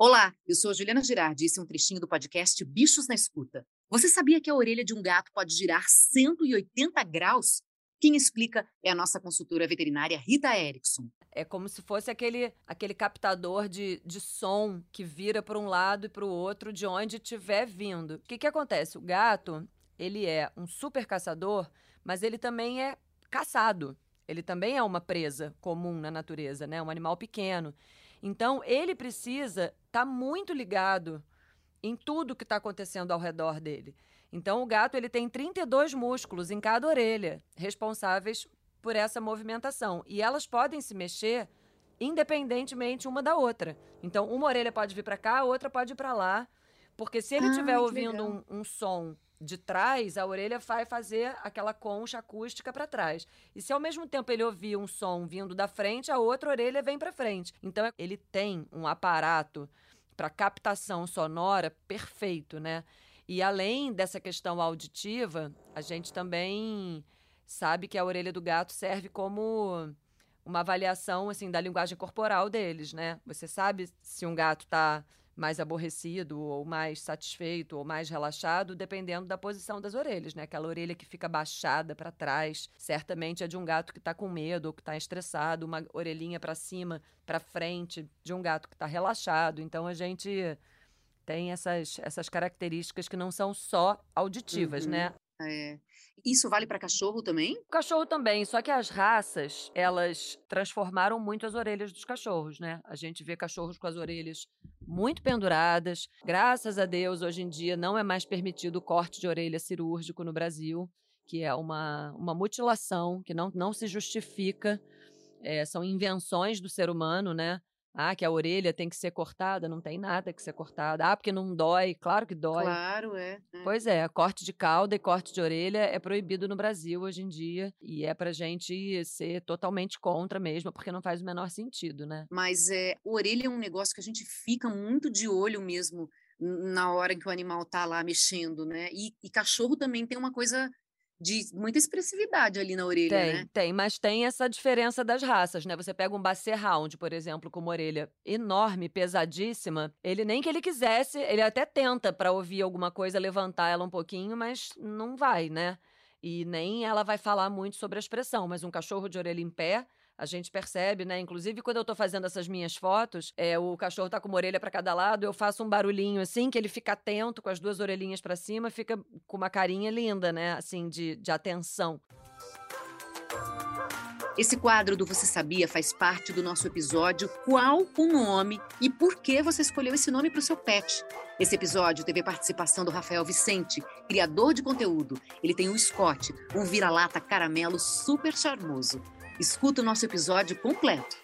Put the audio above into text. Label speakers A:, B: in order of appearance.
A: Olá, eu sou a Juliana Girardi e esse é um trechinho do podcast Bichos na Escuta. Você sabia que a orelha de um gato pode girar 180 graus? Quem explica é a nossa consultora veterinária Rita Erickson.
B: É como se fosse aquele, aquele captador de, de som que vira para um lado e para o outro de onde estiver vindo. O que, que acontece? O gato, ele é um super caçador, mas ele também é caçado. Ele também é uma presa comum na natureza, né? Um animal pequeno. Então, ele precisa estar tá muito ligado em tudo que está acontecendo ao redor dele. Então, o gato ele tem 32 músculos em cada orelha, responsáveis por essa movimentação. E elas podem se mexer independentemente uma da outra. Então, uma orelha pode vir para cá, a outra pode ir para lá. Porque se ele estiver ah, ouvindo um, um som de trás, a orelha vai fazer aquela concha acústica para trás. E se ao mesmo tempo ele ouvir um som vindo da frente, a outra orelha vem para frente. Então ele tem um aparato para captação sonora perfeito, né? E além dessa questão auditiva, a gente também sabe que a orelha do gato serve como uma avaliação assim da linguagem corporal deles, né? Você sabe se um gato está mais aborrecido ou mais satisfeito ou mais relaxado, dependendo da posição das orelhas, né? Aquela orelha que fica baixada para trás, certamente é de um gato que está com medo ou que está estressado, uma orelhinha para cima, para frente, de um gato que está relaxado. Então a gente tem essas, essas características que não são só auditivas, né?
A: uhum. né? É. Isso vale para cachorro também?
B: Cachorro também, só que as raças, elas transformaram muito as orelhas dos cachorros, né? A gente vê cachorros com as orelhas muito penduradas. Graças a Deus, hoje em dia não é mais permitido o corte de orelha cirúrgico no Brasil, que é uma, uma mutilação que não, não se justifica. É, são invenções do ser humano, né? Ah, que a orelha tem que ser cortada, não tem nada que ser cortada. Ah, porque não dói, claro que dói.
A: Claro, é.
B: é. Pois é, corte de cauda e corte de orelha é proibido no Brasil hoje em dia e é pra gente ser totalmente contra mesmo, porque não faz o menor sentido, né?
A: Mas é, orelha é um negócio que a gente fica muito de olho mesmo na hora em que o animal tá lá mexendo, né? E, e cachorro também tem uma coisa de muita expressividade ali na orelha,
B: tem,
A: né?
B: Tem, mas tem essa diferença das raças, né? Você pega um Basset Hound, por exemplo, com uma orelha enorme, pesadíssima, ele nem que ele quisesse, ele até tenta para ouvir alguma coisa, levantar ela um pouquinho, mas não vai, né? E nem ela vai falar muito sobre a expressão, mas um cachorro de orelha em pé, a gente percebe, né? Inclusive, quando eu tô fazendo essas minhas fotos, é, o cachorro tá com uma orelha para cada lado, eu faço um barulhinho assim, que ele fica atento, com as duas orelhinhas para cima, fica com uma carinha linda, né? Assim, de, de atenção.
A: Esse quadro do Você Sabia faz parte do nosso episódio Qual o Nome e por que você escolheu esse nome para o seu pet. Esse episódio teve a participação do Rafael Vicente, criador de conteúdo. Ele tem um Scott, um vira-lata caramelo super charmoso. Escuta o nosso episódio completo.